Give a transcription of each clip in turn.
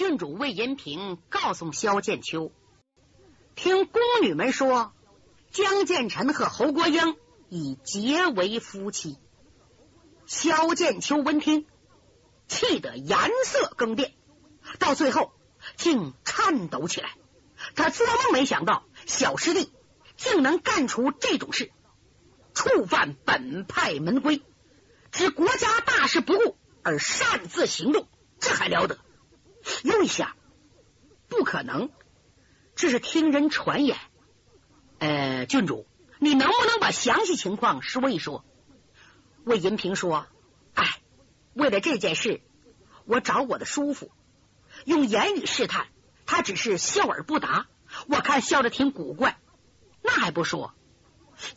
郡主魏银平告诉萧剑秋，听宫女们说，江建臣和侯国英已结为夫妻。萧剑秋闻听，气得颜色更变，到最后竟颤抖起来。他做梦没想到，小师弟竟能干出这种事，触犯本派门规，置国家大事不顾而擅自行动，这还了得？又一想，不可能，这是听人传言。呃，郡主，你能不能把详细情况说一说？魏银平说：“哎，为了这件事，我找我的叔父，用言语试探，他只是笑而不答。我看笑的挺古怪。那还不说，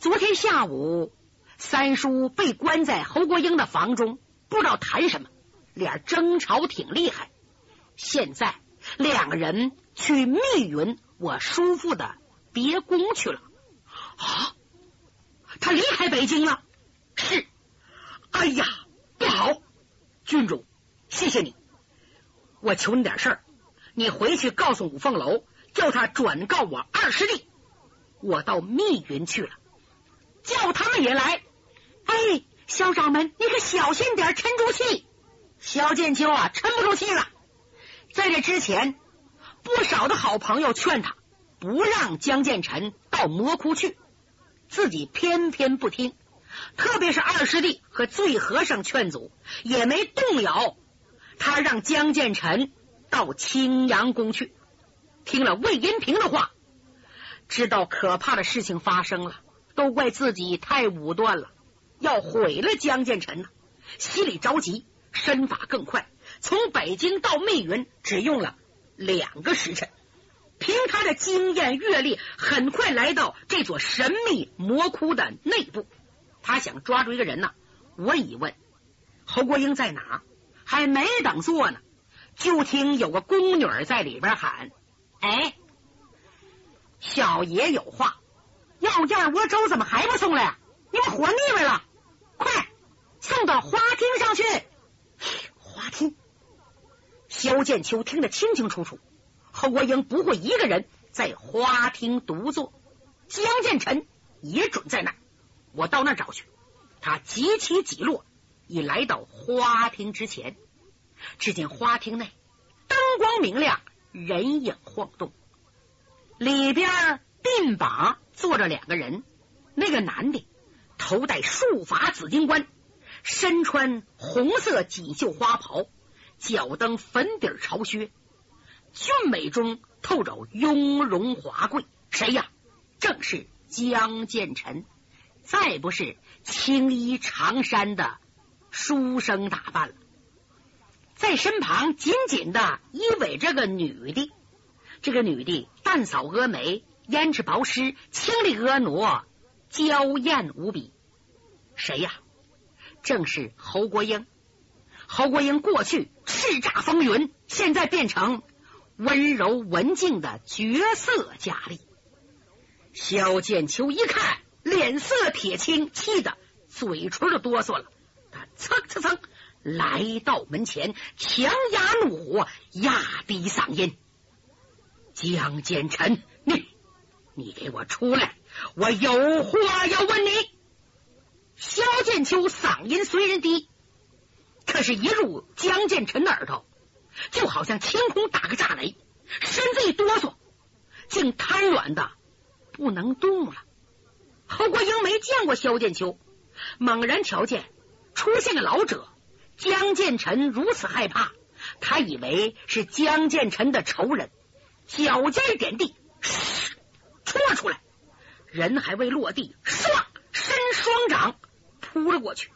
昨天下午，三叔被关在侯国英的房中，不知道谈什么，俩争吵挺厉害。现在两个人去密云我叔父的别宫去了。啊，他离开北京了？是。”哎呀，不好！郡主，谢谢你。我求你点事儿，你回去告诉五凤楼，叫他转告我二师弟，我到密云去了，叫他们也来。哎，小掌门，你可小心点，沉住气。萧剑秋啊，沉不住气了。在这之前，不少的好朋友劝他不让江建成到魔窟去，自己偏偏不听。特别是二师弟和醉和尚劝阻，也没动摇。他让江建成到青阳宫去。听了魏银平的话，知道可怕的事情发生了，都怪自己太武断了，要毁了江建成呢。心里着急，身法更快，从北京到密云只用了两个时辰。凭他的经验阅历，很快来到这座神秘魔窟的内部。他想抓住一个人呢，我一问侯国英在哪，还没等坐呢，就听有个宫女在里边喊：“哎，小爷有话，要燕窝粥怎么还不送来？你们活腻歪了，快送到花厅上去。”花厅，萧剑秋听得清清楚楚，侯国英不会一个人在花厅独坐，江建成也准在那儿。我到那儿找去。他急起急落，已来到花厅之前。只见花厅内灯光明亮，人影晃动。里边鬓把坐着两个人。那个男的头戴束发紫金冠，身穿红色锦绣花袍，脚蹬粉底朝靴，俊美中透着雍容华贵。谁呀？正是江建臣。再不是青衣长衫的书生打扮了，在身旁紧紧的依偎着个女的。这个女的淡扫蛾眉，胭脂薄施，清丽婀娜，娇艳无比。谁呀？正是侯国英。侯国英过去叱咤风云，现在变成温柔文静的绝色佳丽。萧剑秋一看。脸色铁青，气得嘴唇都哆嗦了。他蹭蹭蹭来到门前，强压怒火，压低嗓音：“江建臣，你你给我出来！我有话要问你。”萧剑秋嗓音虽然低，可是一入江建臣的耳朵，就好像天空打个炸雷，身子一哆嗦，竟瘫软的不能动了。侯国英没见过萧剑秋，猛然瞧见出现个老者，江建成如此害怕，他以为是江建成的仇人，脚尖点地，冲了出来，人还未落地，唰，伸双掌扑了过去，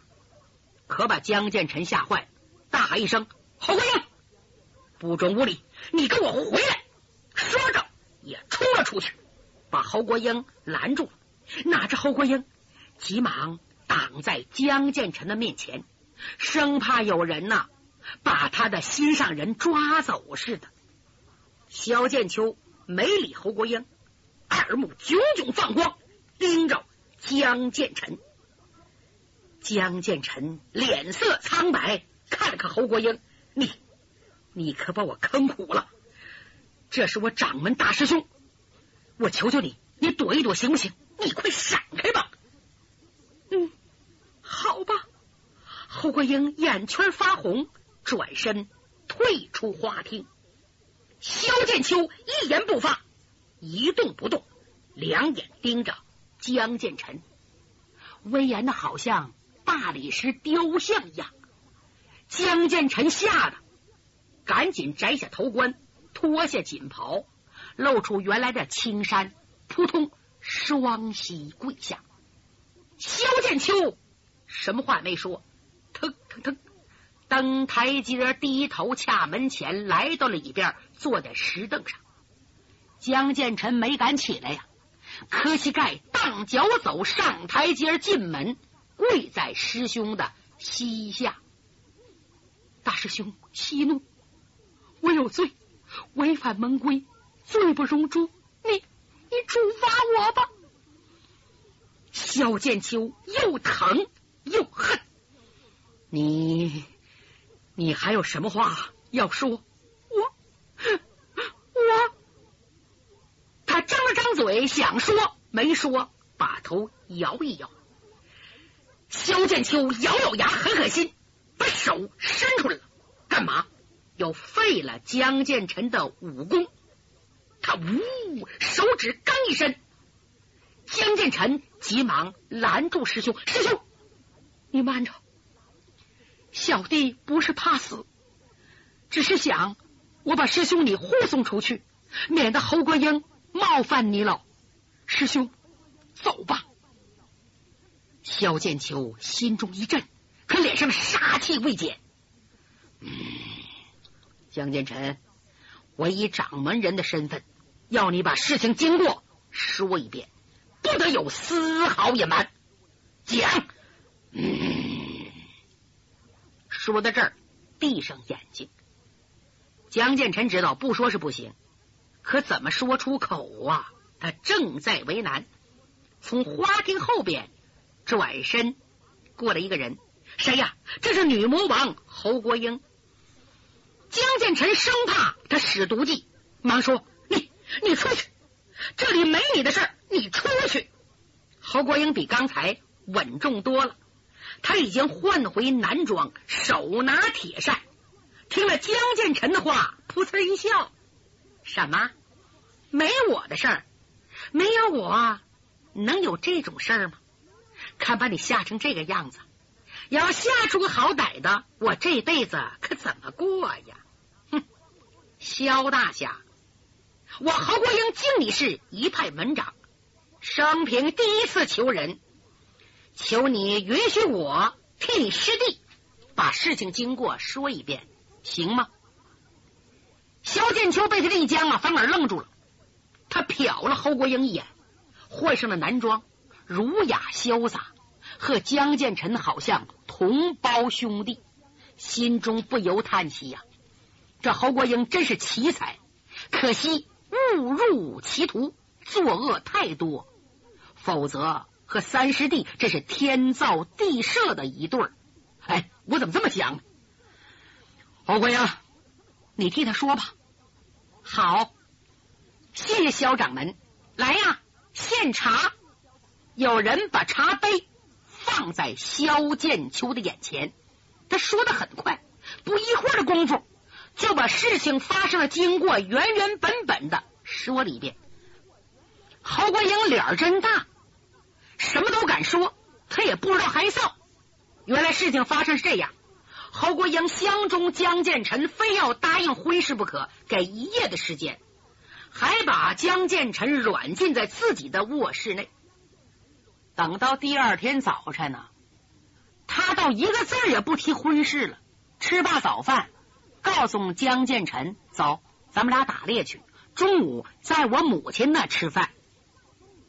可把江建成吓坏，大喊一声：“侯国英，不准无礼！你给我回来！”说着也冲了出去，把侯国英拦住了。哪知侯国英急忙挡在江建成的面前，生怕有人呐把他的心上人抓走似的。萧剑秋没理侯国英，耳目炯炯放光，盯着江建成。江建成脸色苍白，看了看侯国英：“你，你可把我坑苦了。这是我掌门大师兄，我求求你，你躲一躲行不行？你快闪开吧。嗯，好吧。侯国英眼圈发红，转身退出花厅。萧剑秋一言不发，一动不动，两眼盯着江建成，威严的好像大理石雕像一样。江建成吓得赶紧摘下头冠，脱下锦袍，露出原来的青衫，扑通双膝跪下。萧剑秋什么话没说，腾腾腾登台阶，低头恰门前，来到了里边，坐在石凳上。江建成没敢起来呀，磕膝盖，荡脚走上台阶，进门，跪在师兄的膝下。大师兄息怒，我有罪，违反门规，罪不容诛。你你处罚我吧。萧剑秋又疼又恨，你你还有什么话要说？我我，他张了张嘴想说，没说，把头摇一摇。萧剑秋咬咬牙，狠狠心。把手伸出来了，干嘛？要废了江建成的武功。他呜，手指刚一伸，江建成急忙拦住师兄：“师兄，你慢着，小弟不是怕死，只是想我把师兄你护送出去，免得侯国英冒犯你老师兄。走吧。”萧剑秋心中一震。可脸上杀气未减。嗯，江建成，我以掌门人的身份，要你把事情经过说一遍，不得有丝毫隐瞒。讲。嗯，说到这儿，闭上眼睛。江建成知道不说是不行，可怎么说出口啊？他正在为难。从花厅后边转身过来一个人。谁呀？这是女魔王侯国英。江建成生怕他使毒计，忙说：“你你出去，这里没你的事儿，你出去。”侯国英比刚才稳重多了，他已经换回男装，手拿铁扇。听了江建成的话，噗呲一笑：“什么？没我的事儿？没有我，能有这种事儿吗？看把你吓成这个样子！”要吓出个好歹的，我这辈子可怎么过呀？哼，萧大侠，我侯国英敬你是一派门长，生平第一次求人，求你允许我替你师弟把事情经过说一遍，行吗？萧剑秋被他这一僵啊，反而愣住了。他瞟了侯国英一眼，换上了男装，儒雅潇洒。和江建成好像同胞兄弟，心中不由叹息呀。这侯国英真是奇才，可惜误入歧途，作恶太多。否则和三师弟这是天造地设的一对儿。哎，我怎么这么想？侯国英，你替他说吧。好，谢谢萧掌门。来呀，献茶。有人把茶杯。放在萧剑秋的眼前，他说的很快，不一会儿的功夫就把事情发生的经过原原本本的说了一遍。侯国英脸儿真大，什么都敢说，他也不知道害臊。原来事情发生是这样：侯国英相中江建成，非要答应婚事不可，给一夜的时间，还把江建成软禁在自己的卧室内。等到第二天早晨呢，他倒一个字也不提婚事了。吃罢早饭，告诉江建成：“走，咱们俩打猎去。中午在我母亲那吃饭。”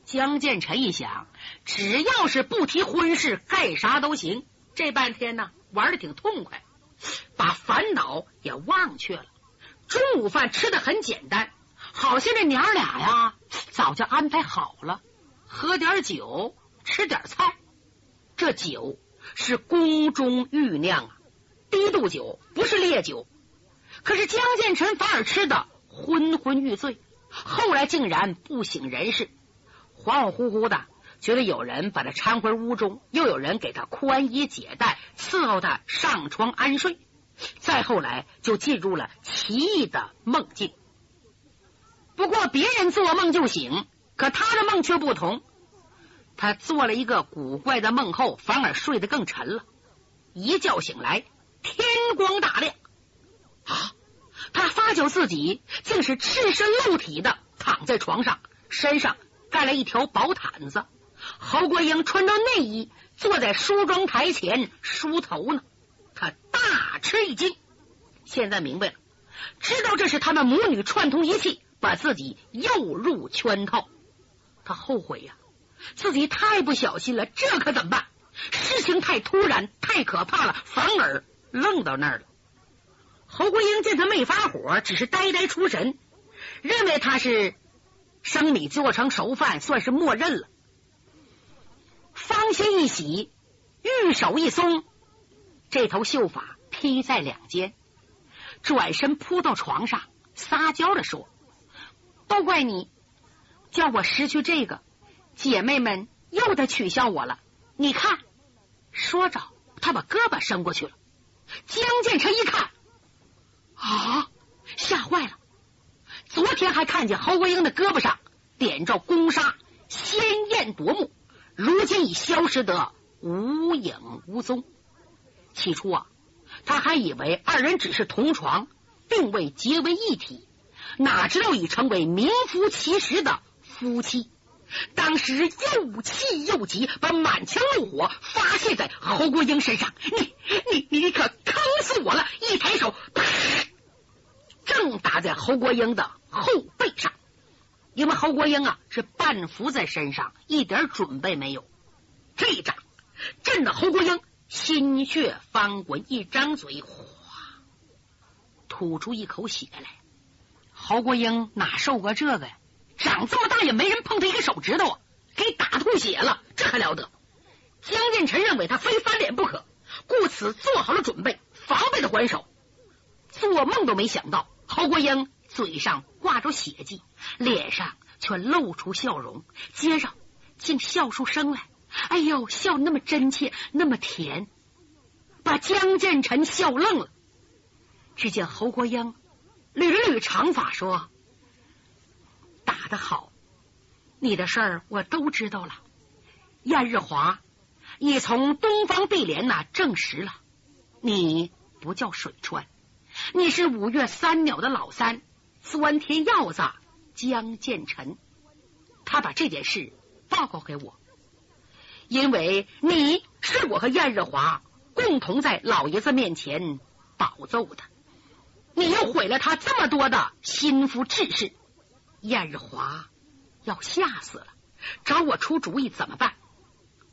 江建成一想，只要是不提婚事，干啥都行。这半天呢，玩的挺痛快，把烦恼也忘却了。中午饭吃的很简单，好像这娘俩呀，早就安排好了，喝点酒。吃点菜，这酒是宫中御酿啊，低度酒不是烈酒。可是江建成反而吃得昏昏欲醉，后来竟然不省人事，恍恍惚惚的，觉得有人把他搀回屋中，又有人给他宽衣解带，伺候他上床安睡。再后来，就进入了奇异的梦境。不过，别人做梦就醒，可他的梦却不同。他做了一个古怪的梦后，反而睡得更沉了。一觉醒来，天光大亮啊！他发觉自己竟是赤身露体的躺在床上，身上盖了一条薄毯子。侯国英穿着内衣坐在梳妆台前梳头呢。他大吃一惊，现在明白了，知道这是他们母女串通一气，把自己诱入圈套。他后悔呀，自己太不小心了，这可怎么办？事情太突然，太可怕了，反而愣到那儿了。侯国英见他没发火，只是呆呆出神，认为他是生米做成熟饭，算是默认了。芳心一喜，玉手一松。这头秀发披在两肩，转身扑到床上，撒娇的说：“都怪你，叫我失去这个，姐妹们又得取笑我了。你看。”说着，他把胳膊伸过去了。江建成一看，啊，吓坏了。昨天还看见侯国英的胳膊上点着宫纱，鲜艳夺目，如今已消失得无影无踪。起初啊，他还以为二人只是同床，并未结为一体，哪知道已成为名副其实的夫妻。当时又气又急，把满腔怒火发泄在侯国英身上。你、你、你可坑死我了！一抬手，啪，正打在侯国英的后背上。因为侯国英啊是半伏在身上，一点准备没有。这一掌震得侯国英。心血翻滚，一张嘴，哗，吐出一口血来。侯国英哪受过这个呀？长这么大也没人碰他一个手指头啊，给打吐血了，这还了得？江建成认为他非翻脸不可，故此做好了准备，防备的还手。做梦都没想到，侯国英嘴上挂着血迹，脸上却露出笑容，接着竟笑出声来。哎呦，笑那么真切，那么甜，把江建成笑愣了。只见侯国英捋了捋长发，说：“打得好，你的事儿我都知道了。燕日华已从东方碧莲那证实了，你不叫水川，你是五岳三鸟的老三，钻天鹞子江建成。他把这件事报告给我。”因为你是我和燕日华共同在老爷子面前保奏的，你又毁了他这么多的心腹志士，燕日华要吓死了，找我出主意怎么办？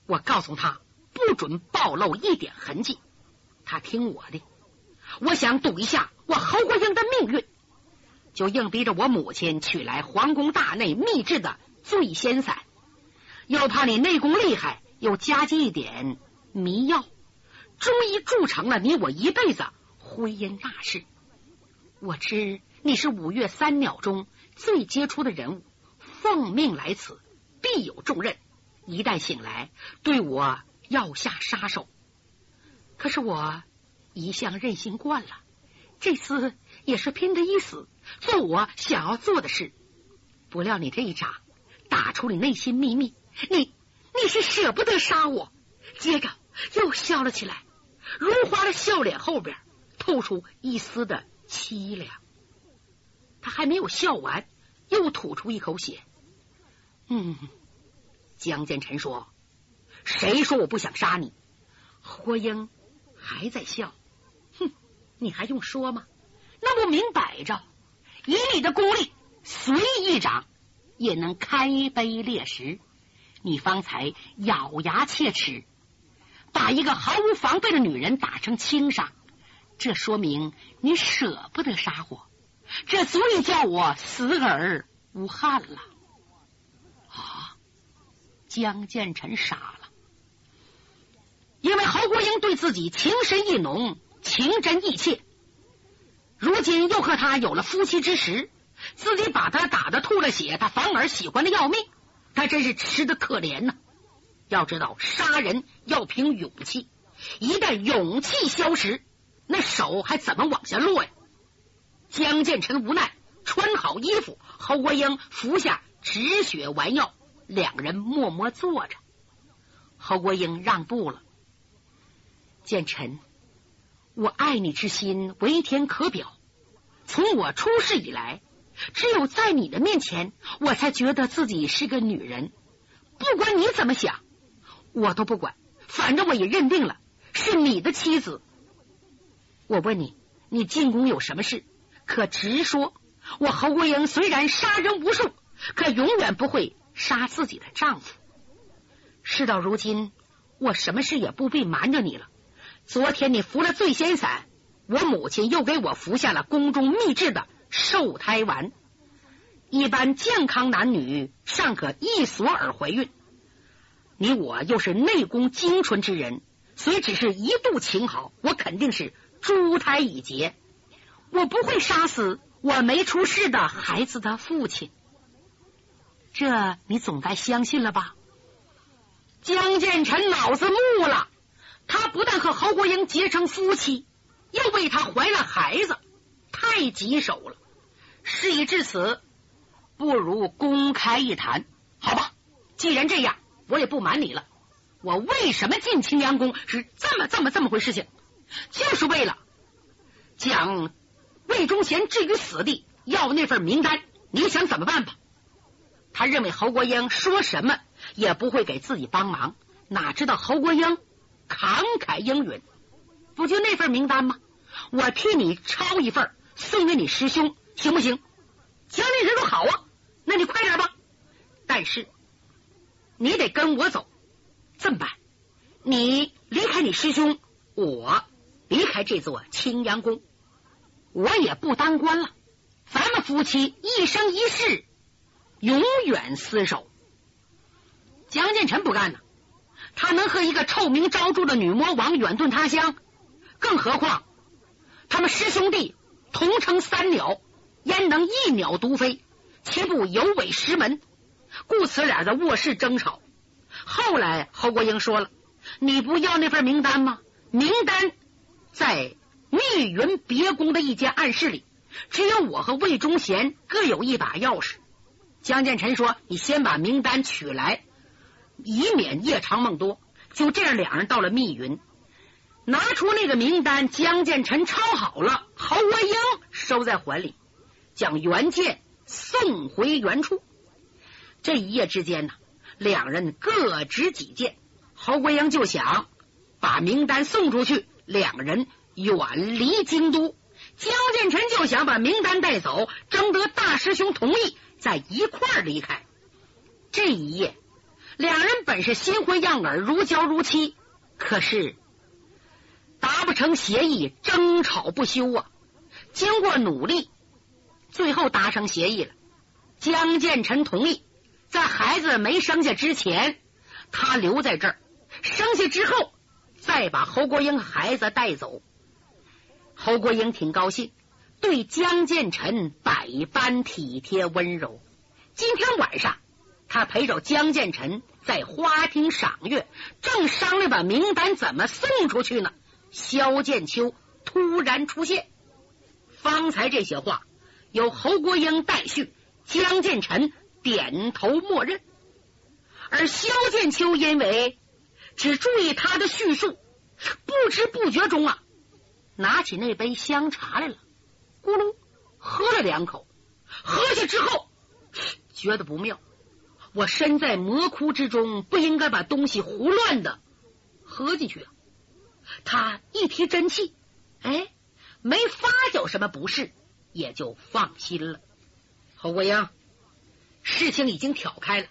我告诉他不准暴露一点痕迹，他听我的。我想赌一下我侯国英的命运，就硬逼着我母亲取来皇宫大内秘制的醉仙散，又怕你内功厉害。又加进一点迷药，终于铸成了你我一辈子婚姻大事。我知你是五岳三鸟中最杰出的人物，奉命来此，必有重任。一旦醒来，对我要下杀手。可是我一向任性惯了，这次也是拼的一死，做我想要做的事。不料你这一掌打出你内心秘密，你。你是舍不得杀我，接着又笑了起来，如花的笑脸后边透出一丝的凄凉。他还没有笑完，又吐出一口血。嗯，江建成说：“谁说我不想杀你？”霍英还在笑。哼，你还用说吗？那不明摆着，以你的功力，随意一掌也能开碑裂石。你方才咬牙切齿，把一个毫无防备的女人打成轻伤，这说明你舍不得杀我，这足以叫我死而无憾了。啊！江建成傻了，因为侯国英对自己情深意浓，情真意切。如今又和他有了夫妻之实，自己把他打的吐了血，他反而喜欢的要命，他真是吃的可怜呐！要知道，杀人要凭勇气，一旦勇气消失，那手还怎么往下落呀？江建成无奈，穿好衣服，侯国英服下止血丸药，两人默默坐着。侯国英让步了，建成。我爱你之心为天可表，从我出世以来，只有在你的面前，我才觉得自己是个女人。不管你怎么想，我都不管，反正我也认定了是你的妻子。我问你，你进宫有什么事？可直说。我侯国英虽然杀人无数，可永远不会杀自己的丈夫。事到如今，我什么事也不必瞒着你了。昨天你服了醉仙散，我母亲又给我服下了宫中秘制的受胎丸。一般健康男女尚可一索而怀孕，你我又是内宫精纯之人，虽只是一度情好，我肯定是珠胎已结。我不会杀死我没出世的孩子的父亲，这你总该相信了吧？江建成脑子木了。他不但和侯国英结成夫妻，又为他怀了孩子，太棘手了。事已至此，不如公开一谈，好吧？既然这样，我也不瞒你了。我为什么进青阳宫是这么、这么、这么回事？情就是为了讲魏忠贤置于死地，要那份名单。你想怎么办吧？他认为侯国英说什么也不会给自己帮忙，哪知道侯国英。慷慨应允，不就那份名单吗？我替你抄一份，送给你师兄，行不行？江丽人说好啊，那你快点吧。但是你得跟我走，这么办？你离开你师兄，我离开这座青阳宫，我也不当官了。咱们夫妻一生一世，永远厮守。江建臣不干呢。他能和一个臭名昭著的女魔王远遁他乡？更何况他们师兄弟同称三鸟，焉能一鸟独飞？岂不有违师门？故此俩在卧室争吵。后来侯国英说了：“你不要那份名单吗？名单在密云别宫的一间暗室里，只有我和魏忠贤各有一把钥匙。”江建臣说：“你先把名单取来。”以免夜长梦多。就这样，两人到了密云，拿出那个名单，江建臣抄好了，侯国英收在怀里，将原件送回原处。这一夜之间呢，两人各执己见。侯国英就想把名单送出去，两人远离京都。江建成就想把名单带走，征得大师兄同意，再一块儿离开。这一夜。两人本是新婚燕尔，如胶如漆，可是达不成协议，争吵不休啊！经过努力，最后达成协议了。江建成同意，在孩子没生下之前，他留在这儿；生下之后，再把侯国英孩子带走。侯国英挺高兴，对江建臣百般体贴温柔。今天晚上。他陪着江建臣在花厅赏月，正商量把名单怎么送出去呢。萧剑秋突然出现，方才这些话由侯国英代叙，江建臣点头默认。而萧剑秋因为只注意他的叙述，不知不觉中啊，拿起那杯香茶来了，咕噜喝了两口，喝下之后觉得不妙。我身在魔窟之中，不应该把东西胡乱的喝进去啊！他一提真气，哎，没发觉什么不适，也就放心了。侯国英，事情已经挑开了，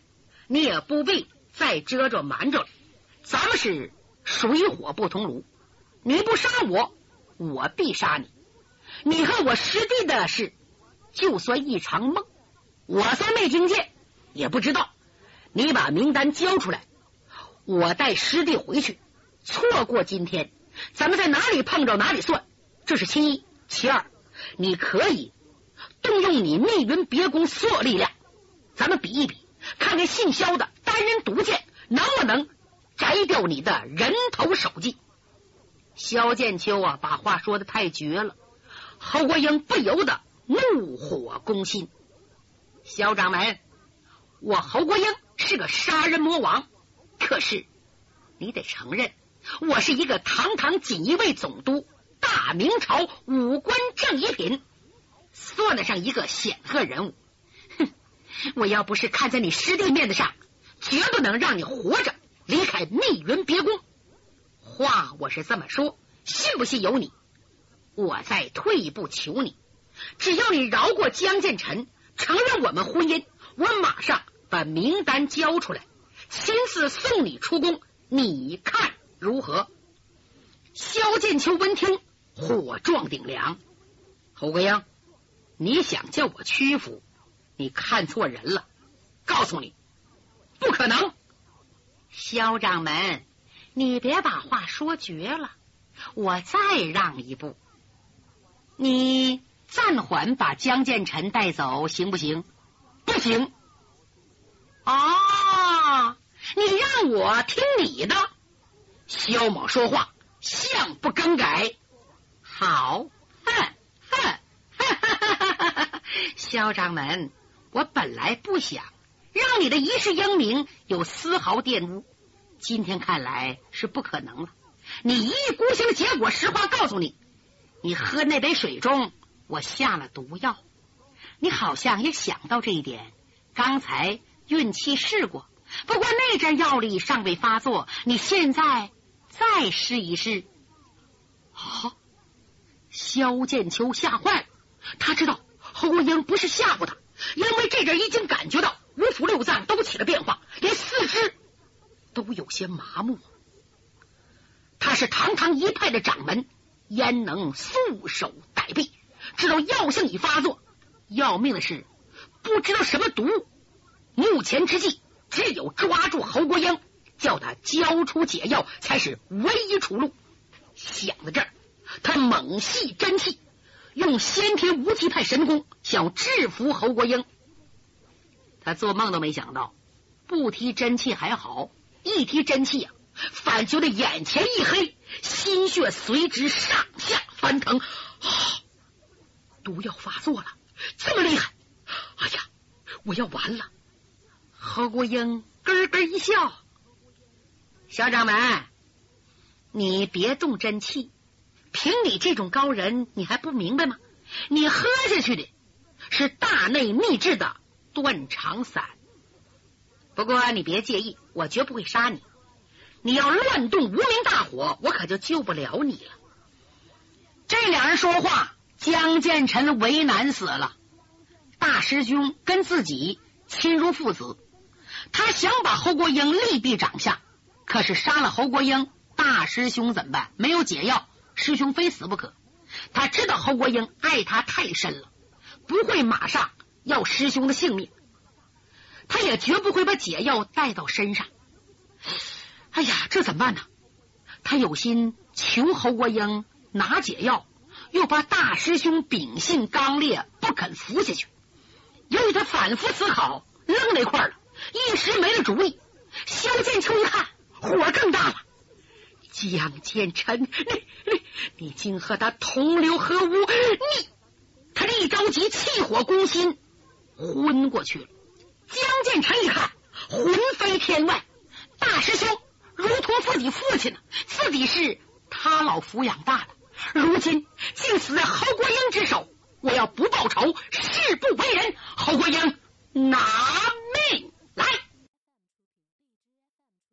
你也不必再遮着瞒着了。咱们是水火不同炉，你不杀我，我必杀你。你和我师弟的事，就算一场梦，我算没听见，也不知道。你把名单交出来，我带师弟回去。错过今天，咱们在哪里碰着哪里算。这是其一，其二，你可以动用你密云别宫所有力量，咱们比一比，看看姓萧的单人独剑能不能摘掉你的人头首级。萧剑秋啊，把话说的太绝了，侯国英不由得怒火攻心。萧掌门，我侯国英是个杀人魔王，可是你得承认，我是一个堂堂锦衣卫总督。大明朝五官正一品，算得上一个显赫人物。哼！我要不是看在你师弟面子上，绝不能让你活着离开密云别宫。话我是这么说，信不信由你。我再退一步求你，只要你饶过江建臣，承认我们婚姻，我马上把名单交出来，亲自送你出宫，你看如何？萧剑秋闻听。火撞顶梁，侯国英，你想叫我屈服？你看错人了。告诉你，不可能。萧掌门，你别把话说绝了。我再让一步，你暂缓把江建臣带走，行不行？不行。啊，你让我听你的。萧某说话，相不更改。好，哼哼，哈哈哈哈哈哈萧掌门，我本来不想让你的一世英名有丝毫玷污，今天看来是不可能了。你一意孤行的结果，实话告诉你，你喝那杯水中我下了毒药，你好像也想到这一点。刚才运气试过，不过那阵药力尚未发作，你现在再试一试。好。萧剑秋吓坏了，他知道侯国英不是吓唬他，因为这阵已经感觉到五腑六脏都起了变化，连四肢都有些麻木。他是堂堂一派的掌门，焉能束手待毙？知道药性已发作，要命的是不知道什么毒。目前之计，只有抓住侯国英，叫他交出解药，才是唯一出路。想到这儿。他猛吸真气，用先天无极派神功想制服侯国英。他做梦都没想到，不提真气还好，一提真气呀，反觉得眼前一黑，心血随之上下翻腾。毒药发作了，这么厉害！哎呀，我要完了！何国英咯咯一笑：“小掌门，你别动真气。”凭你这种高人，你还不明白吗？你喝下去的是大内秘制的断肠散。不过你别介意，我绝不会杀你。你要乱动无名大火，我可就救不了你了。这两人说话，江建臣为难死了。大师兄跟自己亲如父子，他想把侯国英立毙掌下，可是杀了侯国英，大师兄怎么办？没有解药。师兄非死不可，他知道侯国英爱他太深了，不会马上要师兄的性命，他也绝不会把解药带到身上。哎呀，这怎么办呢？他有心求侯国英拿解药，又怕大师兄秉性刚烈不肯服下去。由于他反复思考，愣那块了，一时没了主意。萧剑秋一看，火更大了。江建臣，你你你竟和他同流合污！你他这一着急，气火攻心，昏过去了。江建成一看，魂飞天外。大师兄如同自己父亲，自己是他老抚养大的，如今竟死在侯国英之手，我要不报仇，誓不为人。侯国英拿命